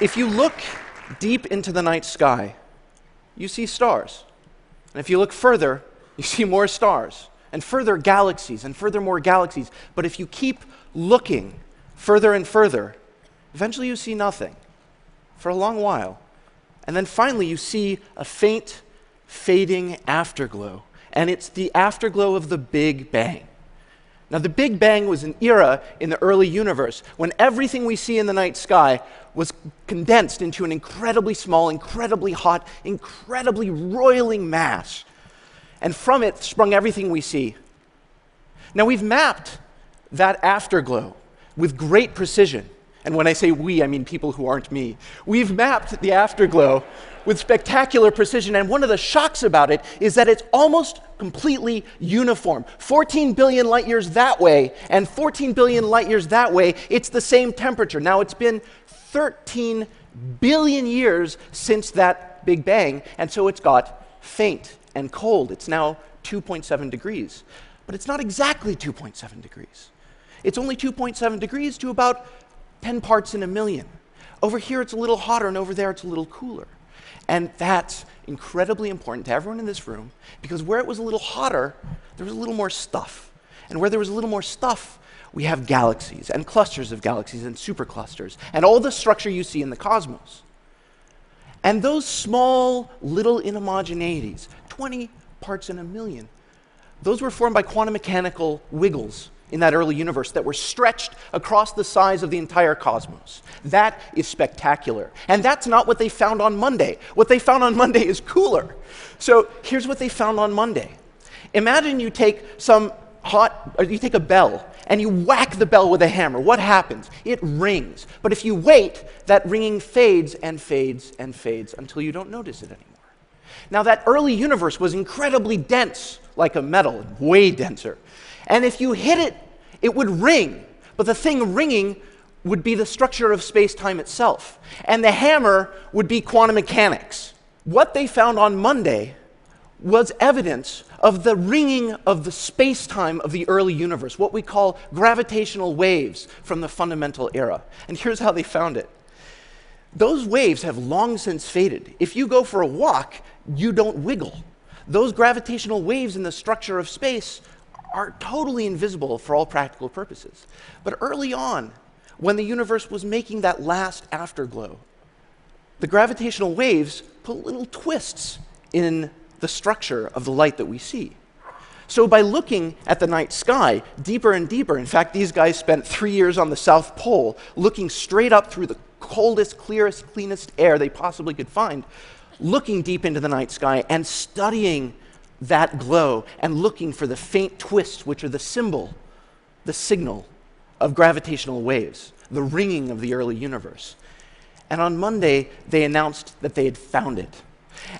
if you look deep into the night sky, you see stars. And if you look further, you see more stars, and further galaxies, and further more galaxies. But if you keep looking further and further, eventually you see nothing for a long while. And then finally, you see a faint, fading afterglow. And it's the afterglow of the Big Bang. Now, the Big Bang was an era in the early universe when everything we see in the night sky was condensed into an incredibly small, incredibly hot, incredibly roiling mass. And from it sprung everything we see. Now, we've mapped that afterglow with great precision. And when I say we, I mean people who aren't me. We've mapped the afterglow with spectacular precision. And one of the shocks about it is that it's almost completely uniform. 14 billion light years that way and 14 billion light years that way, it's the same temperature. Now, it's been 13 billion years since that Big Bang, and so it's got faint and cold. It's now 2.7 degrees. But it's not exactly 2.7 degrees. It's only 2.7 degrees to about 10 parts in a million. Over here, it's a little hotter, and over there, it's a little cooler. And that's incredibly important to everyone in this room because where it was a little hotter, there was a little more stuff. And where there was a little more stuff, we have galaxies and clusters of galaxies and superclusters and all the structure you see in the cosmos. And those small little inhomogeneities, 20 parts in a million, those were formed by quantum mechanical wiggles in that early universe that were stretched across the size of the entire cosmos. That is spectacular. And that's not what they found on Monday. What they found on Monday is cooler. So here's what they found on Monday. Imagine you take some hot, or you take a bell and you whack the bell with a hammer. What happens? It rings. But if you wait, that ringing fades and fades and fades until you don't notice it anymore. Now, that early universe was incredibly dense, like a metal, way denser. And if you hit it, it would ring. But the thing ringing would be the structure of space time itself. And the hammer would be quantum mechanics. What they found on Monday was evidence of the ringing of the space time of the early universe, what we call gravitational waves from the fundamental era. And here's how they found it those waves have long since faded. If you go for a walk, you don't wiggle. Those gravitational waves in the structure of space are totally invisible for all practical purposes. But early on, when the universe was making that last afterglow, the gravitational waves put little twists in the structure of the light that we see. So, by looking at the night sky deeper and deeper, in fact, these guys spent three years on the South Pole looking straight up through the coldest, clearest, cleanest air they possibly could find, looking deep into the night sky and studying that glow and looking for the faint twists, which are the symbol, the signal of gravitational waves, the ringing of the early universe. And on Monday, they announced that they had found it.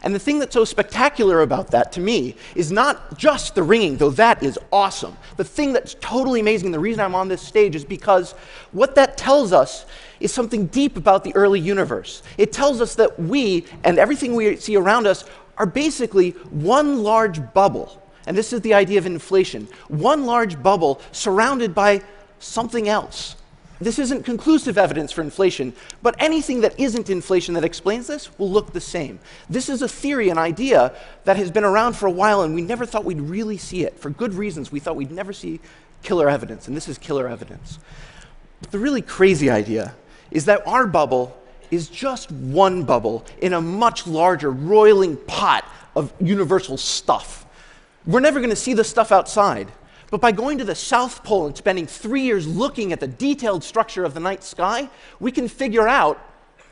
And the thing that's so spectacular about that to me is not just the ringing, though that is awesome. The thing that's totally amazing, the reason I'm on this stage is because what that tells us is something deep about the early universe. It tells us that we and everything we see around us are basically one large bubble. And this is the idea of inflation one large bubble surrounded by something else. This isn't conclusive evidence for inflation, but anything that isn't inflation that explains this will look the same. This is a theory, an idea that has been around for a while, and we never thought we'd really see it. For good reasons, we thought we'd never see killer evidence, and this is killer evidence. But the really crazy idea is that our bubble is just one bubble in a much larger, roiling pot of universal stuff. We're never going to see the stuff outside. But by going to the South Pole and spending three years looking at the detailed structure of the night sky, we can figure out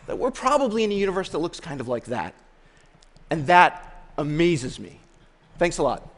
that we're probably in a universe that looks kind of like that. And that amazes me. Thanks a lot.